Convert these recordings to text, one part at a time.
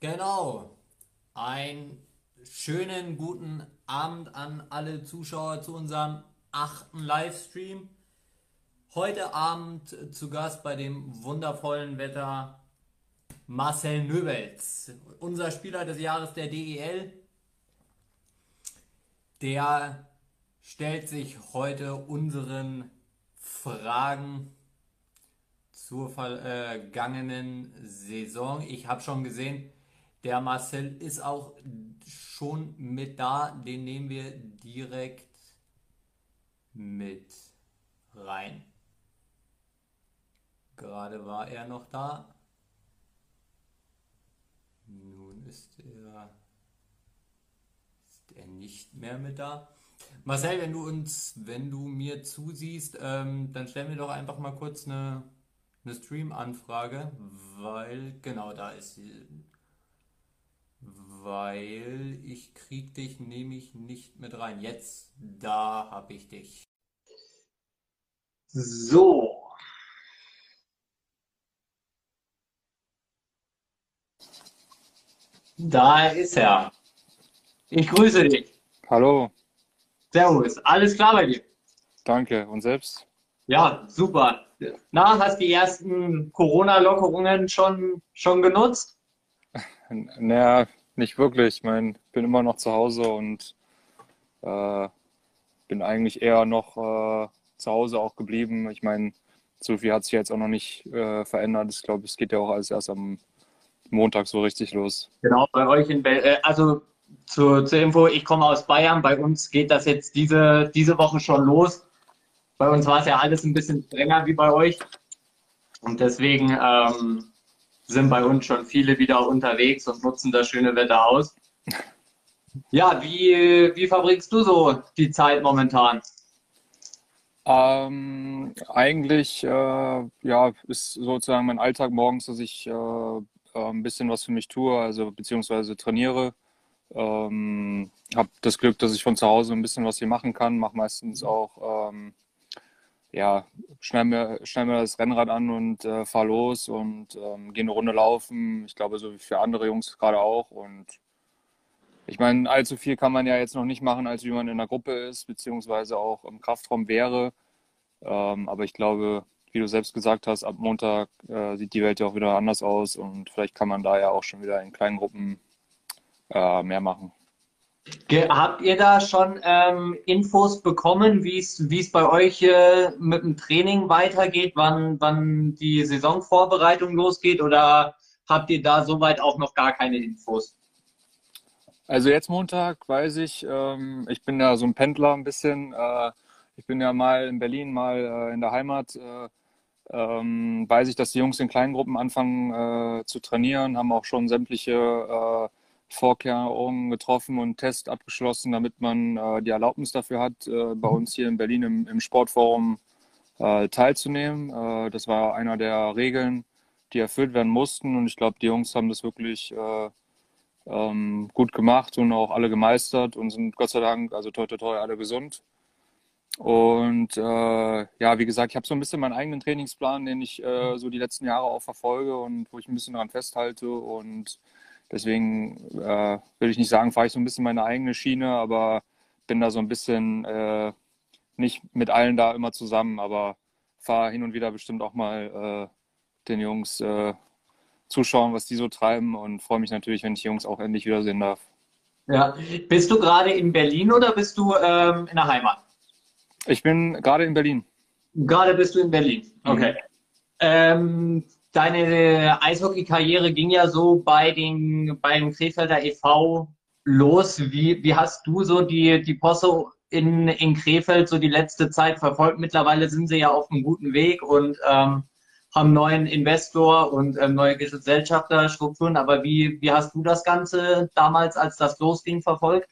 Genau. Einen schönen guten Abend an alle Zuschauer zu unserem achten Livestream. Heute Abend zu Gast bei dem wundervollen Wetter Marcel Nöbels, unser Spieler des Jahres der DEL. Der stellt sich heute unseren Fragen zur vergangenen Saison. Ich habe schon gesehen, der Marcel ist auch schon mit da. Den nehmen wir direkt mit rein. Gerade war er noch da. Nun ist er, ist er nicht mehr mit da. Marcel, wenn du uns, wenn du mir zusiehst, ähm, dann stell mir doch einfach mal kurz eine, eine Stream-Anfrage, weil genau da ist sie. Weil ich krieg dich nämlich nicht mit rein. Jetzt, da habe ich dich. So. Da ist er. Ich grüße dich. Hallo, Servus. Alles klar bei dir? danke. Und selbst? Ja, super. Na, hast die ersten Corona-Lockerungen schon, schon genutzt? Naja, nicht wirklich. Ich mein, bin immer noch zu Hause und äh, bin eigentlich eher noch äh, zu Hause auch geblieben. Ich meine, so viel hat sich jetzt auch noch nicht äh, verändert. Ich glaube, es geht ja auch alles erst am Montag so richtig los. Genau, bei euch in Bel äh, also zu, zur Info, ich komme aus Bayern. Bei uns geht das jetzt diese, diese Woche schon los. Bei uns war es ja alles ein bisschen strenger wie bei euch. Und deswegen ähm, sind bei uns schon viele wieder unterwegs und nutzen das schöne Wetter aus. Ja, wie, wie verbringst du so die Zeit momentan? Ähm, eigentlich äh, ja, ist sozusagen mein Alltag morgens, dass ich äh, äh, ein bisschen was für mich tue, also beziehungsweise trainiere. Ähm, habe das Glück, dass ich von zu Hause ein bisschen was hier machen kann. Mache meistens auch, ähm, ja, schnell mir, schnell mir das Rennrad an und äh, fahre los und ähm, gehe eine Runde laufen. Ich glaube, so wie für andere Jungs gerade auch. Und ich meine, allzu viel kann man ja jetzt noch nicht machen, als wie man in der Gruppe ist, beziehungsweise auch im Kraftraum wäre. Ähm, aber ich glaube, wie du selbst gesagt hast, ab Montag äh, sieht die Welt ja auch wieder anders aus und vielleicht kann man da ja auch schon wieder in kleinen Gruppen äh, mehr machen. Ge habt ihr da schon ähm, Infos bekommen, wie es bei euch äh, mit dem Training weitergeht, wann, wann die Saisonvorbereitung losgeht oder habt ihr da soweit auch noch gar keine Infos? Also jetzt Montag weiß ich, ähm, ich bin ja so ein Pendler ein bisschen. Äh, ich bin ja mal in Berlin, mal äh, in der Heimat. Äh, ähm, weiß ich, dass die Jungs in kleinen Gruppen anfangen äh, zu trainieren, haben auch schon sämtliche äh, Vorkehrungen getroffen und Test abgeschlossen, damit man äh, die Erlaubnis dafür hat, äh, bei uns hier in Berlin im, im Sportforum äh, teilzunehmen. Äh, das war einer der Regeln, die erfüllt werden mussten und ich glaube, die Jungs haben das wirklich äh, ähm, gut gemacht und auch alle gemeistert und sind Gott sei Dank, also toi toi toi, alle gesund. Und äh, ja, wie gesagt, ich habe so ein bisschen meinen eigenen Trainingsplan, den ich äh, so die letzten Jahre auch verfolge und wo ich ein bisschen daran festhalte. Und deswegen äh, will ich nicht sagen, fahre ich so ein bisschen meine eigene Schiene, aber bin da so ein bisschen äh, nicht mit allen da immer zusammen, aber fahre hin und wieder bestimmt auch mal äh, den Jungs äh, zuschauen, was die so treiben und freue mich natürlich, wenn ich die Jungs auch endlich wiedersehen darf. Ja. Bist du gerade in Berlin oder bist du ähm, in der Heimat? Ich bin gerade in Berlin. Gerade bist du in Berlin. Okay. Ähm, deine Eishockey-Karriere ging ja so bei den, beim Krefelder e.V. los. Wie, wie hast du so die, die Posse in, in Krefeld so die letzte Zeit verfolgt? Mittlerweile sind sie ja auf einem guten Weg und ähm, haben neuen Investor und ähm, neue Gesellschafterstrukturen. Aber wie, wie hast du das Ganze damals, als das losging, verfolgt?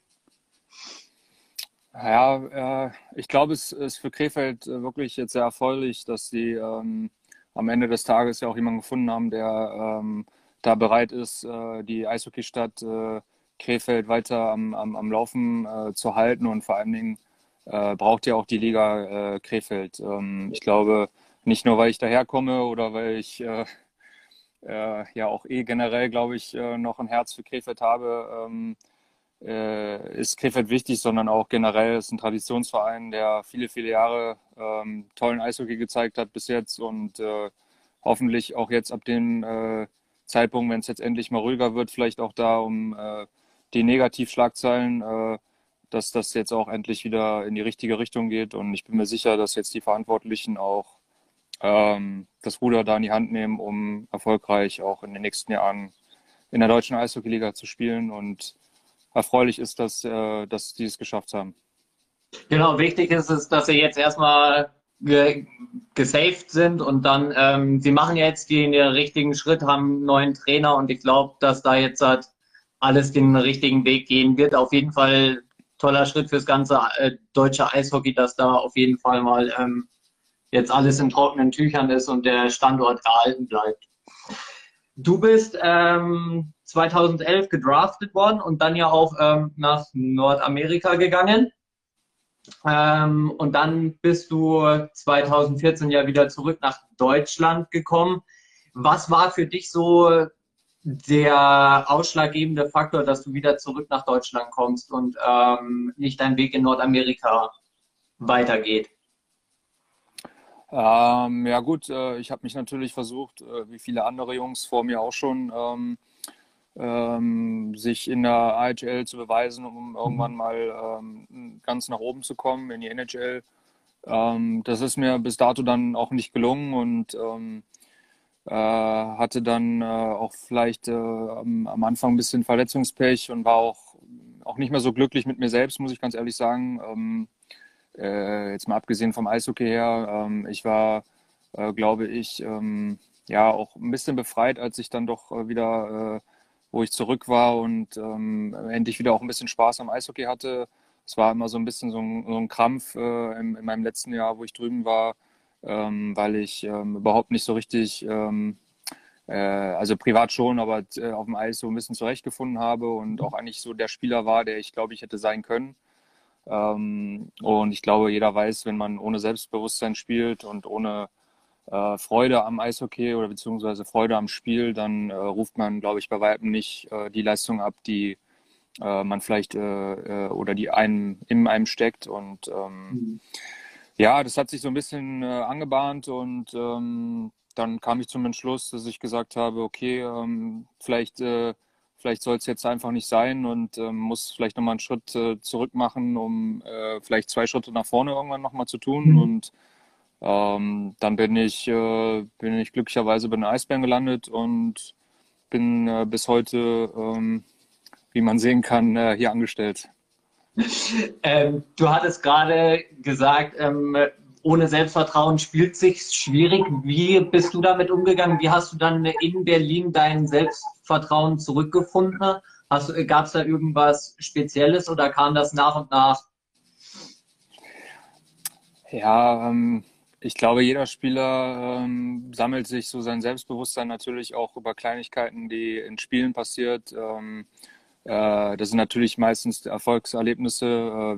Ja, äh, ich glaube, es ist für Krefeld äh, wirklich jetzt sehr erfreulich, dass sie ähm, am Ende des Tages ja auch jemanden gefunden haben, der ähm, da bereit ist, äh, die Eishockeystadt äh, Krefeld weiter am, am, am Laufen äh, zu halten und vor allen Dingen äh, braucht ja auch die Liga äh, Krefeld. Ähm, ich glaube, nicht nur, weil ich daherkomme oder weil ich äh, ja auch eh generell, glaube ich, noch ein Herz für Krefeld habe, ähm, äh, ist Krefeld wichtig, sondern auch generell ist ein Traditionsverein, der viele, viele Jahre ähm, tollen Eishockey gezeigt hat bis jetzt und äh, hoffentlich auch jetzt ab dem äh, Zeitpunkt, wenn es jetzt endlich mal ruhiger wird, vielleicht auch da um äh, die Negativschlagzeilen, äh, dass das jetzt auch endlich wieder in die richtige Richtung geht. Und ich bin mir sicher, dass jetzt die Verantwortlichen auch ähm, das Ruder da in die Hand nehmen, um erfolgreich auch in den nächsten Jahren in der deutschen Eishockeyliga zu spielen. Und erfreulich ist, dass, äh, dass die es geschafft haben. Genau, wichtig ist es, dass sie jetzt erstmal ge gesaved sind und dann, ähm, sie machen jetzt den richtigen Schritt, haben einen neuen Trainer und ich glaube, dass da jetzt halt alles den richtigen Weg gehen wird. Auf jeden Fall toller Schritt fürs ganze äh, deutsche Eishockey, dass da auf jeden Fall mal ähm, jetzt alles in trockenen Tüchern ist und der Standort erhalten bleibt. Du bist ähm, 2011 gedraftet worden und dann ja auch ähm, nach Nordamerika gegangen. Ähm, und dann bist du 2014 ja wieder zurück nach Deutschland gekommen. Was war für dich so der ausschlaggebende Faktor, dass du wieder zurück nach Deutschland kommst und ähm, nicht dein Weg in Nordamerika weitergeht? Ähm, ja gut, äh, ich habe mich natürlich versucht, äh, wie viele andere Jungs vor mir auch schon, ähm, ähm, sich in der AHL zu beweisen, um irgendwann mhm. mal ähm, ganz nach oben zu kommen in die NHL. Ähm, das ist mir bis dato dann auch nicht gelungen und ähm, äh, hatte dann äh, auch vielleicht äh, am, am, Anfang ein bisschen Verletzungspech und war auch, auch nicht mehr so glücklich mit mir selbst, muss ich ganz ehrlich sagen. Ähm, äh, jetzt mal abgesehen vom Eishockey her, ich war, äh, glaube ich, ja auch ein bisschen befreit, als ich dann doch äh, wieder, wo ich zurück war und ähm, endlich wieder auch ein bisschen Spaß am Eishockey hatte. Es war immer so ein bisschen so ein, so ein Krampf in, in, meinem letzten Jahr, wo ich drüben war, ähm, weil ich ähm, überhaupt nicht so richtig ähm, äh, also privat schon, aber äh, auf dem Eis so ein bisschen zurechtgefunden habe und auch eigentlich so der Spieler war, der ich glaube ich hätte sein können. Ähm, und ich glaube, jeder weiß, wenn man ohne Selbstbewusstsein spielt und ohne äh, Freude am Eishockey oder beziehungsweise Freude am Spiel, dann äh, ruft man, glaube ich, bei weitem nicht äh, die Leistung ab, die äh, man vielleicht äh, äh, oder die einem in einem steckt. Und ähm, mhm. ja, das hat sich so ein bisschen angebahnt und ähm, dann kam ich zum Entschluss, dass ich gesagt habe, okay, ähm, vielleicht vielleicht soll es jetzt einfach nicht sein und ähm, muss vielleicht nochmal einen Schritt zurück machen, um vielleicht zwei Schritte nach vorne irgendwann nochmal zu tun. Mhm. Und ähm, dann bin ich, äh, bin ich glücklicherweise bei den Eisbären gelandet und bin äh, bis heute, ähm, wie man sehen kann, äh, hier angestellt. Ähm, du hattest gerade gesagt, ähm, ohne Selbstvertrauen spielt sich schwierig. Wie bist du damit umgegangen? Wie hast du dann in Berlin dein Selbstvertrauen zurückgefunden? Gab es da irgendwas Spezielles oder kam das nach und nach? Ja, ähm, ich glaube, jeder Spieler ähm, sammelt sich so sein Selbstbewusstsein natürlich auch über Kleinigkeiten, die in Spielen passiert. Ähm, äh, das sind natürlich meistens Erfolgserlebnisse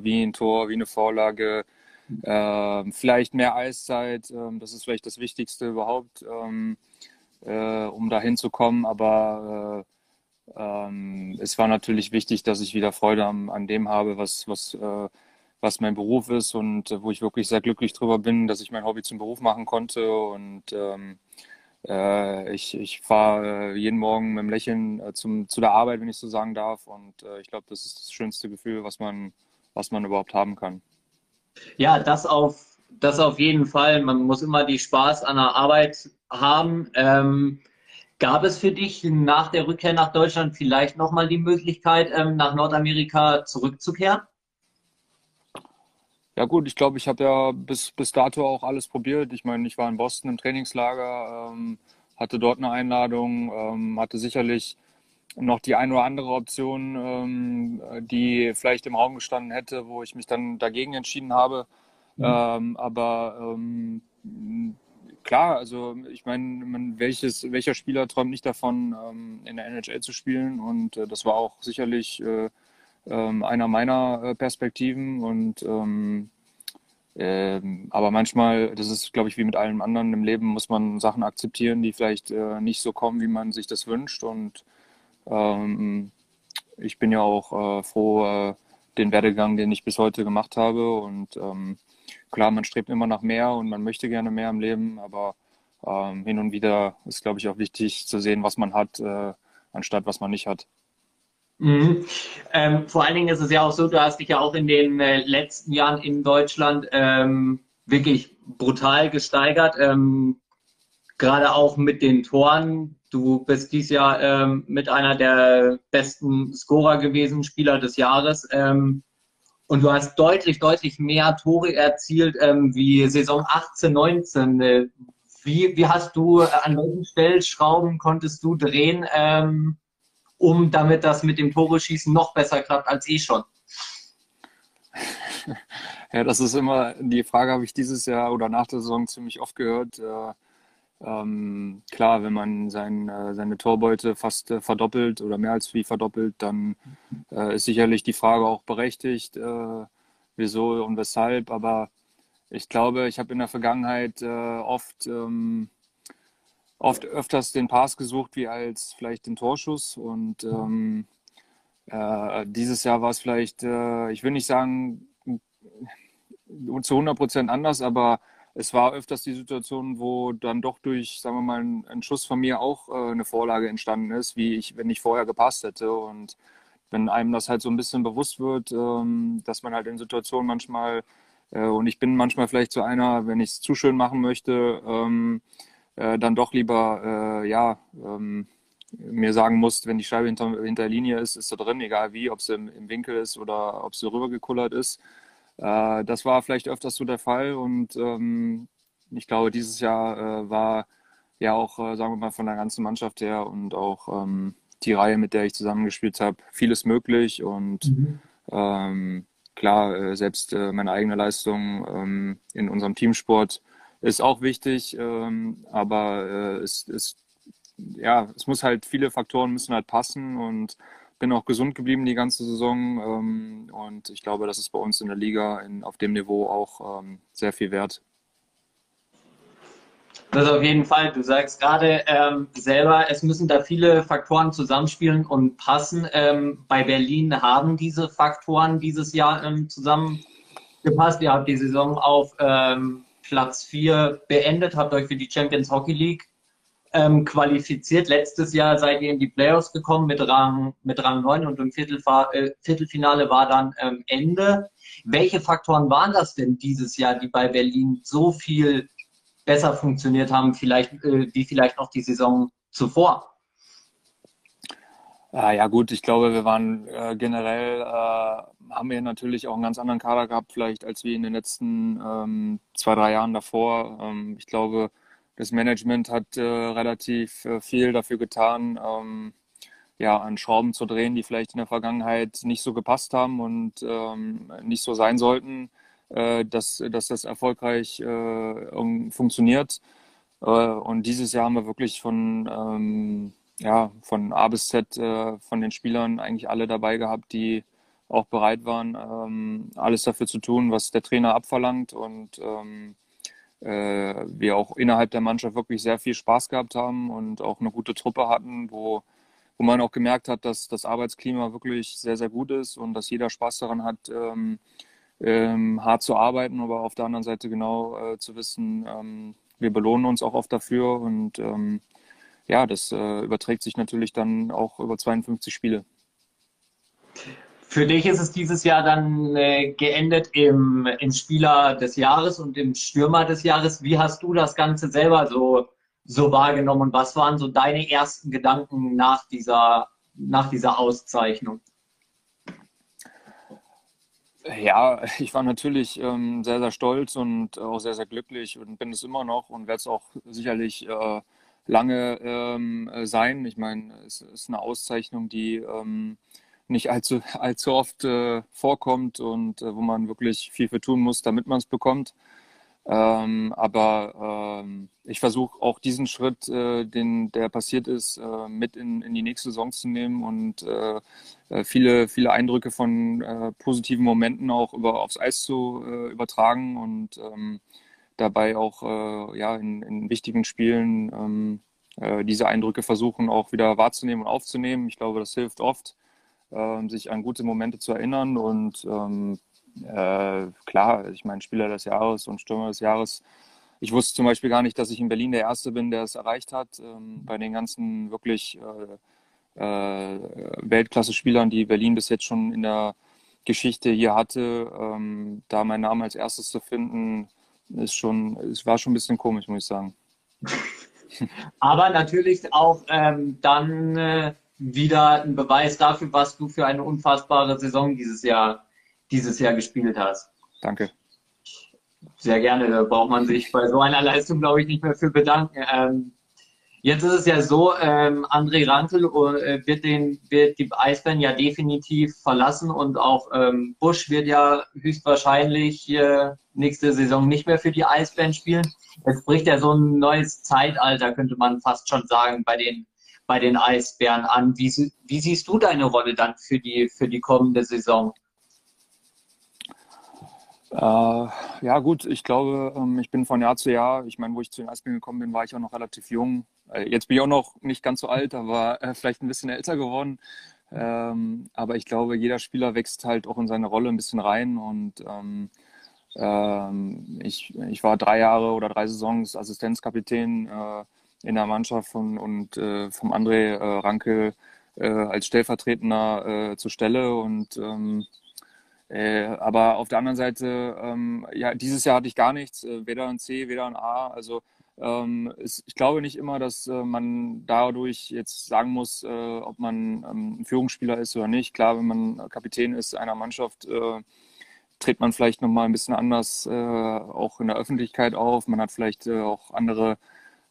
äh, wie ein Tor, wie eine Vorlage, äh, vielleicht mehr Eiszeit, äh, das ist vielleicht das Wichtigste überhaupt, ähm, äh, um da hinzukommen. Aber äh, ähm, es war natürlich wichtig, dass ich wieder Freude an, an dem habe, was, was, äh, was mein Beruf ist und äh, wo ich wirklich sehr glücklich drüber bin, dass ich mein Hobby zum Beruf machen konnte. Und ähm, ich, ich fahre jeden Morgen mit dem Lächeln zum, zu der Arbeit, wenn ich so sagen darf. Und ich glaube, das ist das schönste Gefühl, was man, was man überhaupt haben kann. Ja, das auf, das auf jeden Fall. Man muss immer die Spaß an der Arbeit haben. Ähm, gab es für dich nach der Rückkehr nach Deutschland vielleicht nochmal die Möglichkeit, ähm, nach Nordamerika zurückzukehren? Ja gut, ich glaube, ich habe ja bis, bis dato auch alles probiert. Ich meine, ich war in Boston im Trainingslager, ähm, hatte dort eine Einladung, ähm, hatte sicherlich noch die eine oder andere Option, ähm, die vielleicht im Raum gestanden hätte, wo ich mich dann dagegen entschieden habe. Mhm. Ähm, aber ähm, klar, also ich meine, welches, welcher Spieler träumt nicht davon, ähm, in der NHL zu spielen? Und äh, das war auch sicherlich äh, äh, einer meiner äh, Perspektiven. Und ähm, ähm, aber manchmal, das ist, glaube ich, wie mit allem anderen im Leben, muss man Sachen akzeptieren, die vielleicht äh, nicht so kommen, wie man sich das wünscht. Und ähm, ich bin ja auch äh, froh, äh, den Werdegang, den ich bis heute gemacht habe. Und ähm, klar, man strebt immer nach mehr und man möchte gerne mehr im Leben, aber ähm, hin und wieder ist, glaube ich, auch wichtig zu sehen, was man hat, äh, anstatt was man nicht hat. Mhm. Ähm, vor allen Dingen ist es ja auch so, du hast dich ja auch in den äh, letzten Jahren in Deutschland ähm, wirklich brutal gesteigert. Ähm, gerade auch mit den Toren. Du bist dieses Jahr ähm, mit einer der besten Scorer gewesen, Spieler des Jahres. Ähm, und du hast deutlich, deutlich mehr Tore erzielt ähm, wie Saison 18, 19. Äh, wie, wie hast du, äh, an welchen Stellschrauben konntest du drehen? Um damit das mit dem Tore-Schießen noch besser klappt als eh schon? Ja, das ist immer die Frage, habe ich dieses Jahr oder nach der Saison ziemlich oft gehört. Äh, ähm, klar, wenn man sein, äh, seine Torbeute fast äh, verdoppelt oder mehr als wie verdoppelt, dann äh, ist sicherlich die Frage auch berechtigt, äh, wieso und weshalb. Aber ich glaube, ich habe in der Vergangenheit äh, oft ähm, oft öfters den Pass gesucht wie als vielleicht den Torschuss. Und ähm, äh, dieses Jahr war es vielleicht, äh, ich will nicht sagen zu 100 Prozent anders, aber es war öfters die Situation, wo dann doch durch, sagen wir mal, ein, Schuss von mir auch äh, eine Vorlage entstanden ist, wie ich, wenn ich vorher gepasst hätte. Und wenn einem das halt so ein bisschen bewusst wird, ähm, dass man halt in Situationen manchmal, äh, und ich bin manchmal vielleicht so einer, wenn ich es zu schön machen möchte, ähm, äh, dann doch lieber, äh, ja, ähm, mir sagen musst, wenn die Scheibe hinter, hinter der Linie ist, ist sie drin, egal wie, ob sie im, im Winkel ist oder ob sie rübergekullert ist. Äh, das war vielleicht öfters so der Fall und ähm, ich glaube, dieses Jahr äh, war ja auch, äh, sagen wir mal, von der ganzen Mannschaft her und auch ähm, die Reihe, mit der ich zusammengespielt habe, vieles möglich und mhm. ähm, klar, äh, selbst meine eigene Leistung ähm, in unserem Teamsport ist auch wichtig, ähm, aber äh, es, es, ja, es muss halt, viele Faktoren müssen halt passen und bin auch gesund geblieben die ganze Saison ähm, und ich glaube, das ist bei uns in der Liga in, auf dem Niveau auch ähm, sehr viel wert. Das auf jeden Fall. Du sagst gerade ähm, selber, es müssen da viele Faktoren zusammenspielen und passen. Ähm, bei Berlin haben diese Faktoren dieses Jahr ähm, zusammengepasst. Ihr habt die Saison auf ähm, Platz 4 beendet, habt euch für die Champions Hockey League ähm, qualifiziert. Letztes Jahr seid ihr in die Playoffs gekommen mit Rang, mit Rang 9 und im Viertelfa äh, Viertelfinale war dann ähm, Ende. Welche Faktoren waren das denn dieses Jahr, die bei Berlin so viel besser funktioniert haben, vielleicht, äh, wie vielleicht noch die Saison zuvor? Ah, ja gut, ich glaube, wir waren äh, generell, äh, haben wir natürlich auch einen ganz anderen Kader gehabt, vielleicht als wir in den letzten ähm, zwei, drei Jahren davor. Ähm, ich glaube, das Management hat äh, relativ äh, viel dafür getan, ähm, ja, an Schrauben zu drehen, die vielleicht in der Vergangenheit nicht so gepasst haben und ähm, nicht so sein sollten, äh, dass, dass das erfolgreich äh, funktioniert. und dieses Jahr haben wir wirklich von ähm, ja, von A bis Z äh, von den Spielern eigentlich alle dabei gehabt, die auch bereit waren, ähm, alles dafür zu tun, was der Trainer abverlangt. Und ähm, äh, wir auch innerhalb der Mannschaft wirklich sehr viel Spaß gehabt haben und auch eine gute Truppe hatten, wo, wo man auch gemerkt hat, dass das Arbeitsklima wirklich sehr, sehr gut ist und dass jeder Spaß daran hat, ähm, ähm hart zu arbeiten, aber auf der anderen Seite genau äh, zu wissen, ähm, wir belohnen uns auch oft dafür und ähm, ja, das äh, überträgt sich natürlich dann auch über 52 Spiele. Für dich ist es dieses Jahr dann äh, geendet im, im Spieler des Jahres und im Stürmer des Jahres. Wie hast du das Ganze selber so, so wahrgenommen und was waren so deine ersten Gedanken nach dieser, nach dieser Auszeichnung? Ja, ich war natürlich ähm, sehr, sehr stolz und auch sehr, sehr glücklich und bin es immer noch und werde es auch sicherlich äh, lange ähm, äh, sein. Ich meine, es ist eine Auszeichnung, die ähm, nicht allzu, allzu oft äh, vorkommt und äh, wo man wirklich viel für tun muss, damit man es bekommt. Ähm, aber ähm, ich versuche auch diesen Schritt, äh, den der passiert ist, äh, mit in, in die nächste Saison zu nehmen und äh, viele, viele Eindrücke von positiven Momenten auch über, aufs Eis zu übertragen und ähm, dabei auch ja, in, in wichtigen Spielen ähm, diese Eindrücke versuchen auch wieder wahrzunehmen und aufzunehmen. Ich glaube, das hilft oft, ähm, sich an gute Momente zu erinnern und ähm, äh, klar, ich meine, Spieler des Jahres und Stürmer des Jahres. Ich wusste zum Beispiel gar nicht, dass ich in Berlin der Erste bin, der es erreicht hat. Ähm, bei den ganzen wirklich äh, äh, Weltklasse-Spielern, die Berlin bis jetzt schon in der Geschichte hier hatte, ähm, da meinen Namen als erstes zu finden, ist schon, es war schon ein bisschen komisch, muss ich sagen. Aber natürlich auch ähm, dann äh, wieder ein Beweis dafür, was du für eine unfassbare Saison dieses Jahr dieses Jahr gespielt hast. Danke. Sehr gerne, da braucht man sich bei so einer Leistung, glaube ich, nicht mehr für bedanken. Ähm, jetzt ist es ja so, ähm, André Rankel äh, wird, den, wird die Eisbären ja definitiv verlassen und auch ähm, Busch wird ja höchstwahrscheinlich äh, nächste Saison nicht mehr für die Eisbären spielen. Jetzt bricht ja so ein neues Zeitalter, könnte man fast schon sagen, bei den, bei den Eisbären an. Wie, wie siehst du deine Rolle dann für die, für die kommende Saison? Äh, ja, gut, ich glaube, ähm, ich bin von Jahr zu Jahr, ich meine, wo ich zu den Eisbären gekommen bin, war ich auch noch relativ jung. Äh, jetzt bin ich auch noch nicht ganz so alt, aber äh, vielleicht ein bisschen älter geworden. Ähm, aber ich glaube, jeder Spieler wächst halt auch in seine Rolle ein bisschen rein und ähm, ähm ich, ich war drei Jahre oder drei Saisons Assistenzkapitän äh, in der Mannschaft von, und äh, vom André äh, Ranke als Stellvertretender zur Stelle und ähm, äh, aber auf der anderen Seite, ähm, ja, dieses Jahr hatte ich gar nichts, äh, weder ein C, weder ein A. Also ähm, ist, ich glaube nicht immer, dass äh, man dadurch jetzt sagen muss, äh, ob man ähm, ein Führungsspieler ist oder nicht. Klar, wenn man Kapitän ist einer Mannschaft, äh, tritt man vielleicht nochmal ein bisschen anders äh, auch in der Öffentlichkeit auf. Man hat vielleicht auch andere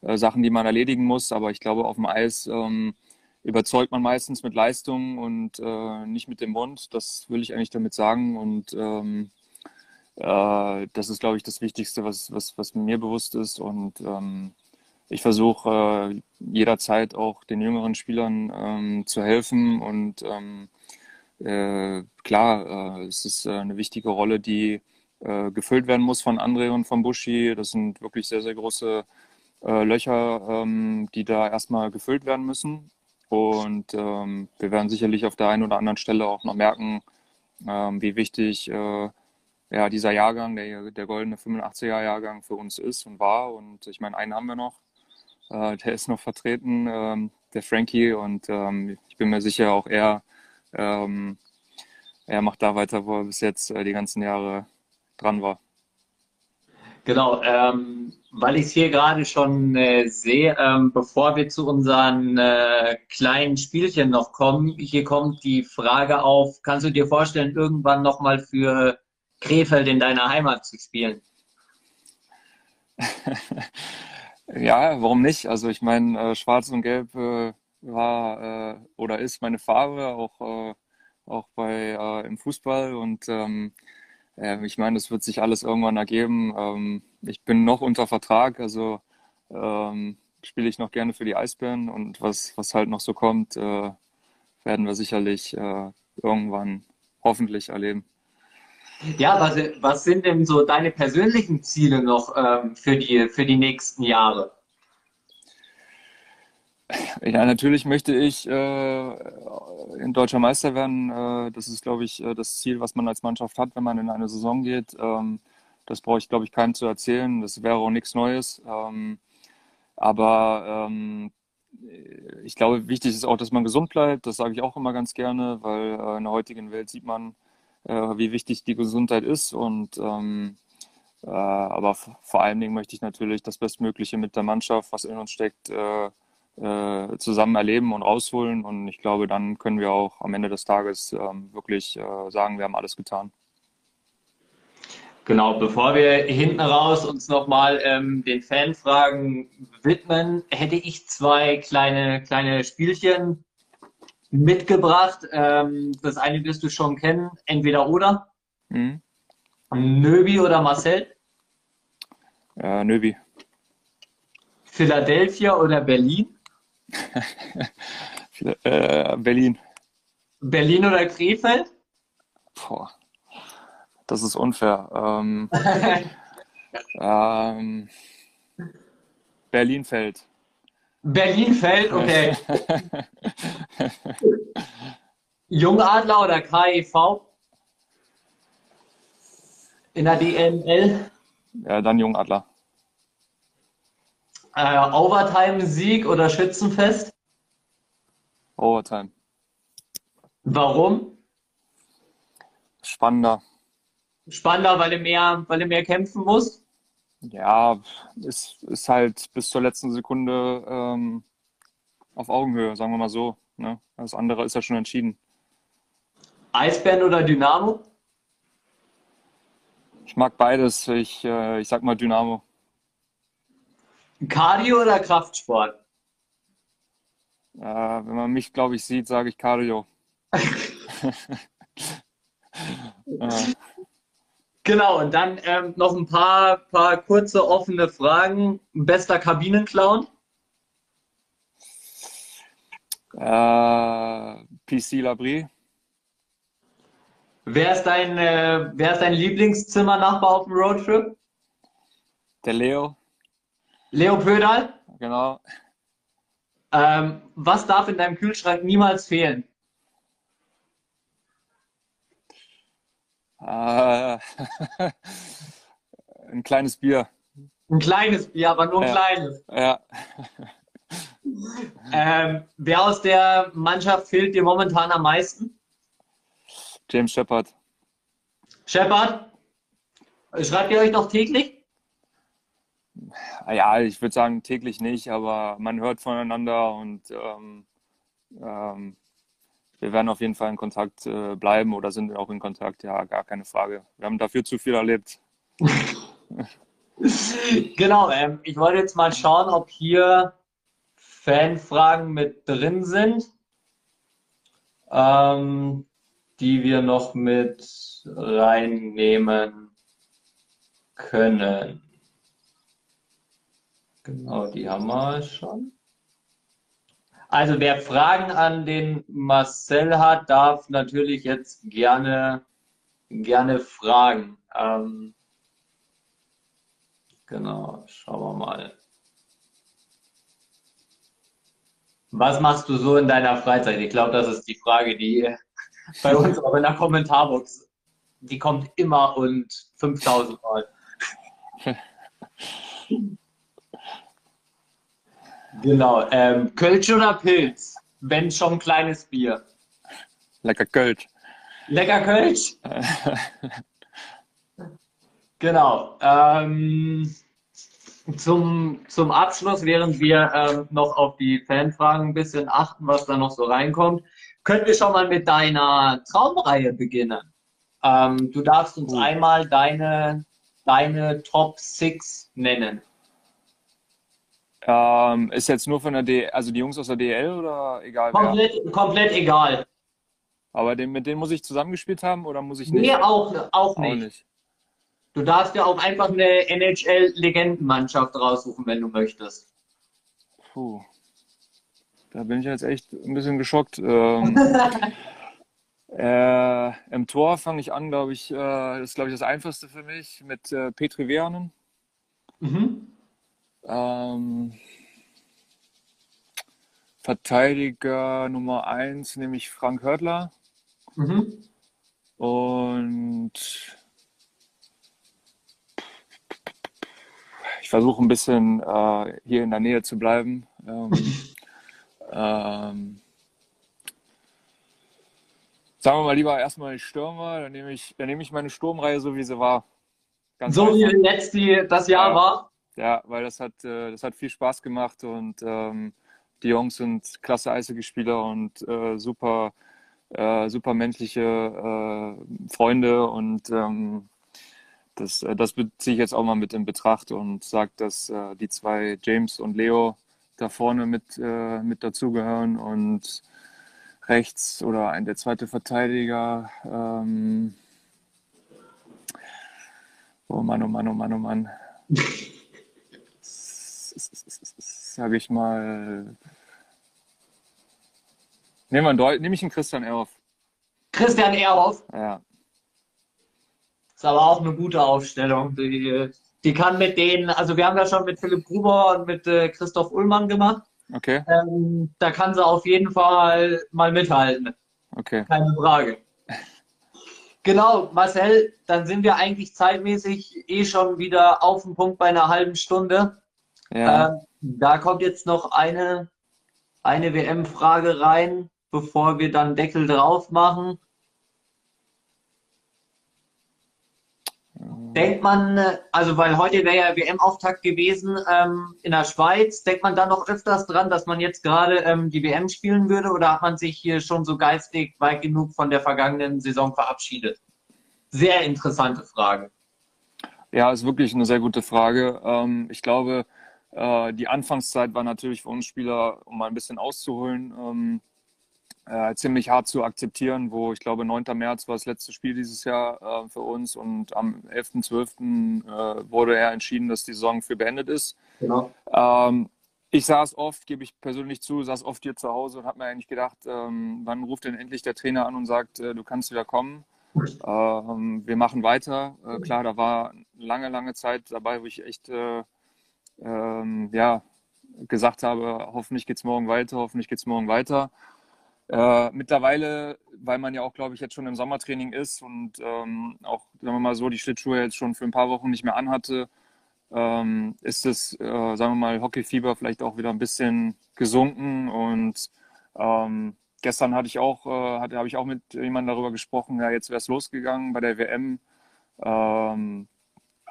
Sachen, die man erledigen muss. Aber ich glaube, auf dem Eis ähm, überzeugt man meistens mit Leistung und äh, nicht mit dem Mund. Das will ich eigentlich damit sagen. Und ähm, äh, das ist, glaube ich, das Wichtigste, was, was, was mir bewusst ist. Und ähm, ich versuche äh, jederzeit auch den jüngeren Spielern ähm, zu helfen. Und ähm, äh, klar, äh, es ist äh, eine wichtige Rolle, die gefüllt werden muss von André und von Buschi. Das sind wirklich sehr, sehr große Löcher, ähm, die da erstmal gefüllt werden müssen. Und ähm, wir werden sicherlich auf der einen oder anderen Stelle auch noch merken, ähm, wie wichtig äh, ja, dieser Jahrgang, der, der goldene 85er-Jahrgang für uns ist und war. Und ich meine, einen haben wir noch, äh, der ist noch vertreten, ähm, der Frankie. Und ähm, ich bin mir sicher, auch er, ähm, er macht da weiter, wo er bis jetzt äh, die ganzen Jahre dran war. Genau, ähm, weil ich es hier gerade schon äh, sehe, ähm, bevor wir zu unseren äh, kleinen Spielchen noch kommen, hier kommt die Frage auf, kannst du dir vorstellen, irgendwann nochmal für Krefeld in deiner Heimat zu spielen? ja, warum nicht? Also ich meine, äh, Schwarz und Gelb äh, war äh, oder ist meine Farbe, auch, äh, auch bei, im Fußball und ähm, ich meine, es wird sich alles irgendwann ergeben. Ähm, ich bin noch unter Vertrag, also ähm, spiele ich noch gerne für die Eisbären und was, was halt noch so kommt, äh, werden wir sicherlich äh, irgendwann hoffentlich erleben. Ja, was, was sind denn so deine persönlichen Ziele noch ähm, für, die, für die nächsten Jahre? Ja, natürlich möchte ich äh, in deutscher Meister werden. Äh, das ist, glaube ich, äh, das Ziel, was man als Mannschaft hat, wenn man in eine Saison geht. Ähm, das brauche ich, glaube ich, keinem zu erzählen. Das wäre auch nichts Neues. Ähm, aber ähm, ich glaube, wichtig ist auch, dass man gesund bleibt. Das sage ich auch immer ganz gerne, weil äh, in der heutigen Welt sieht man, äh, wie wichtig die Gesundheit ist. Und ähm, äh, aber vor allen Dingen möchte ich natürlich das Bestmögliche mit der Mannschaft, was in uns steckt, äh, zusammen erleben und rausholen. Und ich glaube, dann können wir auch am Ende des Tages ähm, wirklich äh, sagen, wir haben alles getan. Genau, bevor wir hinten raus uns nochmal ähm, den Fanfragen widmen, hätte ich zwei kleine, kleine Spielchen mitgebracht. Ähm, das eine wirst du schon kennen, entweder oder. Mhm. Nöbi oder Marcel? Äh, Nöbi. Philadelphia oder Berlin? äh, Berlin. Berlin oder Krefeld? Boah. Das ist unfair. Ähm, ähm, Berlin-Feld. Berlin-Feld, okay. Jungadler oder KEV? In der DNL? Ja, dann Jungadler. Äh, Overtime-Sieg oder Schützenfest? Overtime. Warum? Spannender. Spannender, weil du mehr, weil du mehr kämpfen musst? Ja, es ist halt bis zur letzten Sekunde ähm, auf Augenhöhe, sagen wir mal so. Ne? Das andere ist ja schon entschieden. Eisbären oder Dynamo? Ich mag beides. Ich, äh, ich sag mal Dynamo. Cardio oder Kraftsport? Äh, wenn man mich, glaube ich, sieht, sage ich Cardio. äh. Genau, und dann ähm, noch ein paar, paar kurze offene Fragen. Bester Kabinenclown? Äh, PC Labrie. Wer ist dein, äh, wer ist dein Lieblingszimmernachbar auf dem Roadtrip? Der Leo. Leo Pödal? Genau. Ähm, was darf in deinem Kühlschrank niemals fehlen? Äh, ein kleines Bier. Ein kleines Bier, aber nur ein ja. kleines. Ja. Ähm, wer aus der Mannschaft fehlt dir momentan am meisten? James Shepard. Shepard? Schreibt ihr euch noch täglich? Ja, ich würde sagen täglich nicht, aber man hört voneinander und ähm, ähm, wir werden auf jeden Fall in Kontakt äh, bleiben oder sind auch in Kontakt, ja, gar keine Frage. Wir haben dafür zu viel erlebt. genau, ähm, ich wollte jetzt mal schauen, ob hier Fanfragen mit drin sind, ähm, die wir noch mit reinnehmen können. Genau, die haben wir schon. Also wer Fragen an den Marcel hat, darf natürlich jetzt gerne, gerne fragen. Ähm, genau, schauen wir mal. Was machst du so in deiner Freizeit? Ich glaube, das ist die Frage, die bei uns auch in der Kommentarbox, die kommt immer und 5000 Mal. Genau. Ähm, Kölsch oder Pilz? Wenn schon ein kleines Bier. Lecker Kölsch. Lecker Kölsch? genau. Ähm, zum, zum Abschluss, während wir ähm, noch auf die Fanfragen ein bisschen achten, was da noch so reinkommt, können wir schon mal mit deiner Traumreihe beginnen. Ähm, du darfst uns einmal deine, deine Top 6 nennen. Ähm, ist jetzt nur von der D, also die Jungs aus der DL oder egal komplett, wer? Komplett egal. Aber den, mit denen muss ich zusammengespielt haben oder muss ich nicht? Nee, auch, auch, nicht. Auch nicht. Du darfst ja auch einfach eine NHL-Legendenmannschaft raussuchen, wenn du möchtest. Puh. Da bin ich jetzt echt ein bisschen geschockt. Ähm, äh, Im Tor fange ich an, glaube ich, äh, das ist, glaube ich, das Einfachste für mich mit äh, Petri Wernen. Mhm. Ähm, Verteidiger Nummer 1, nämlich Frank Hörtler. Mhm. Und ich versuche ein bisschen äh, hier in der Nähe zu bleiben. Ähm, ähm, sagen wir mal lieber erstmal die Stürmer, dann nehme ich, dann nehme ich meine Sturmreihe so, wie sie war. Ganz so einfach. wie jetzt die, das Jahr ja. war? Ja, weil das hat, äh, das hat viel Spaß gemacht und ähm, die Jungs sind klasse Eishockeyspieler und äh, super, äh, super menschliche äh, Freunde und ähm, das, äh, das beziehe ich jetzt auch mal mit in Betracht und sage, dass die zwei James und Leo da vorne mit, mit dazugehören und rechts oder ein der zweite Verteidiger. Ähm, oh Mann, oh Mann, oh Mann, oh Mann. sage ich mal, einen, nehm ich einen Christian Ehrhoff. Christian Ehrhoff? Ja. Ist aber auch eine gute Aufstellung. Die, die kann mit denen, also wir haben ja schon mit Philipp Gruber und mit äh, Christoph Ullmann gemacht. Okay. Ähm, da kann sie auf jeden Fall mal mithalten. Okay. Keine Frage. Genau, Marcel, dann sind wir eigentlich zeitmäßig eh schon wieder auf dem Punkt bei einer halben Stunde. Ja. Ähm, da kommt jetzt noch eine, eine WM-Frage rein, bevor wir dann Deckel drauf machen. Denkt man, also weil heute wäre ja WM-Auftakt gewesen ähm, in der Schweiz, denkt man da noch öfters dran, dass man jetzt gerade ähm, die WM spielen würde oder hat man sich hier schon so geistig weit genug von der vergangenen Saison verabschiedet? Sehr interessante Frage. Ja, ist wirklich eine sehr gute Frage. Ähm, ich glaube, äh, die Anfangszeit war natürlich für uns Spieler, um mal ein bisschen auszuholen, ähm, äh, ziemlich hart zu akzeptieren, wo ich glaube 9. März war das letzte Spiel dieses Jahr äh, für uns und am 11.12. Äh, wurde er entschieden, dass die Saison für beendet ist. Genau. Ähm, ich saß oft, gebe ich persönlich zu, saß oft hier zu Hause und habe mir eigentlich gedacht, ähm, wann ruft denn endlich der Trainer an und sagt, äh, du kannst wieder kommen. Ähm, wir machen weiter. Äh, klar, da war lange, lange Zeit dabei, wo ich echt äh, ähm, ja, gesagt habe, hoffentlich geht es morgen weiter, hoffentlich geht es morgen weiter. Äh, mittlerweile, weil man ja auch, glaube ich, jetzt schon im Sommertraining ist und ähm, auch, sagen wir mal so, die Schlittschuhe jetzt schon für ein paar Wochen nicht mehr anhatte, ähm, ist das, äh, sagen wir mal, Hockeyfieber vielleicht auch wieder ein bisschen gesunken. Und ähm, gestern hatte ich auch, äh, habe ich auch mit jemandem darüber gesprochen, ja, jetzt wäre es losgegangen bei der WM. Ähm,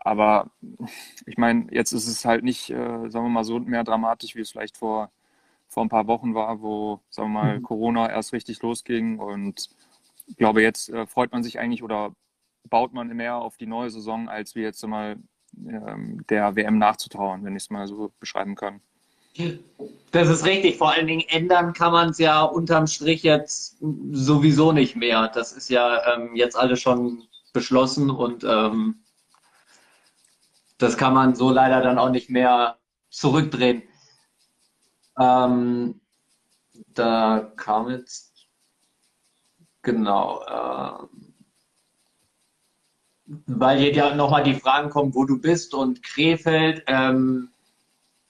aber ich meine, jetzt ist es halt nicht, äh, sagen wir mal, so mehr dramatisch, wie es vielleicht vor vor ein paar Wochen war, wo, sagen wir mal, mhm. Corona erst richtig losging. Und ich glaube, jetzt äh, freut man sich eigentlich oder baut man mehr auf die neue Saison, als wie jetzt mal ähm, der WM nachzutrauern, wenn ich es mal so beschreiben kann. Das ist richtig. Vor allen Dingen ändern kann man es ja unterm Strich jetzt sowieso nicht mehr. Das ist ja ähm, jetzt alles schon beschlossen und ähm, das kann man so leider dann auch nicht mehr zurückdrehen. Ähm, da kam jetzt genau, äh, weil hier ja nochmal die Fragen kommen, wo du bist und Krefeld. Ähm,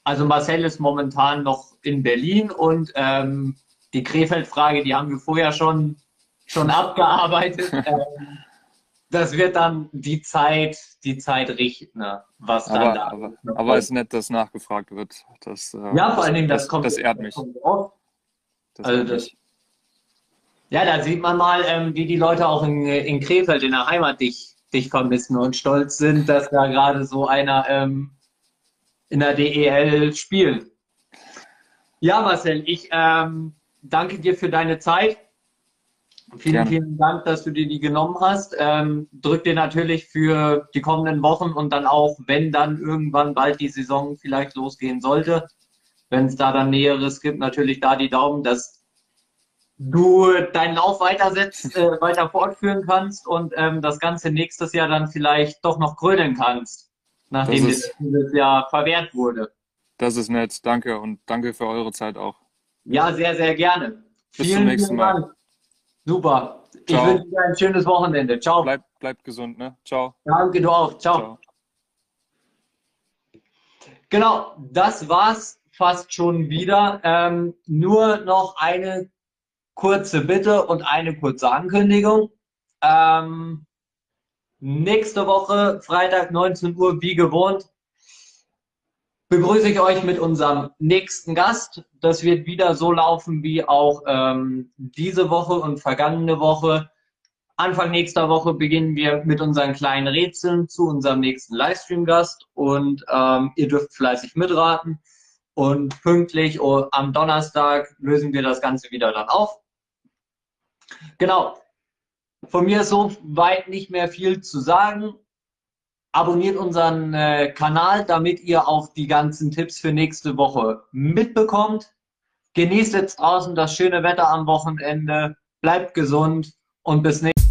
also Marcel ist momentan noch in Berlin und ähm, die Krefeld-Frage, die haben wir vorher schon, schon abgearbeitet. das wird dann die Zeit, die Zeit richten, ne, was aber, dann da aber, aber es ist nett, dass nachgefragt wird. Das, äh, ja, vor allen Dingen, das, das kommt. Das ehrt mich. Das also das, ja, da sieht man mal, ähm, wie die Leute auch in, in Krefeld, in der Heimat, dich, dich vermissen und stolz sind, dass da gerade so einer ähm, in der DEL spielt. Ja, Marcel, ich ähm, danke dir für deine Zeit. Vielen, ja. vielen Dank, dass du dir die genommen hast. Ähm, drück dir natürlich für die kommenden Wochen und dann auch, wenn dann irgendwann bald die Saison vielleicht losgehen sollte, wenn es da dann Näheres gibt, natürlich da die Daumen, dass du deinen Lauf weitersetzt, äh, weiter fortführen kannst und ähm, das Ganze nächstes Jahr dann vielleicht doch noch krönen kannst, nachdem es dieses Jahr verwehrt wurde. Das ist nett, danke und danke für eure Zeit auch. Ja, sehr, sehr gerne. Bis vielen, zum nächsten Mal. Super. Ciao. Ich wünsche dir ein schönes Wochenende. Ciao. Bleib, bleib gesund, ne? Ciao. Danke, du auch. Ciao. Ciao. Genau, das war's fast schon wieder. Ähm, nur noch eine kurze Bitte und eine kurze Ankündigung. Ähm, nächste Woche, Freitag 19 Uhr, wie gewohnt, begrüße ich euch mit unserem nächsten Gast. Das wird wieder so laufen wie auch ähm, diese Woche und vergangene Woche. Anfang nächster Woche beginnen wir mit unseren kleinen Rätseln zu unserem nächsten Livestream-Gast und ähm, ihr dürft fleißig mitraten. Und pünktlich oh, am Donnerstag lösen wir das Ganze wieder dann auf. Genau. Von mir ist so weit nicht mehr viel zu sagen. Abonniert unseren äh, Kanal, damit ihr auch die ganzen Tipps für nächste Woche mitbekommt. Genießt jetzt draußen das schöne Wetter am Wochenende. Bleibt gesund und bis nächstes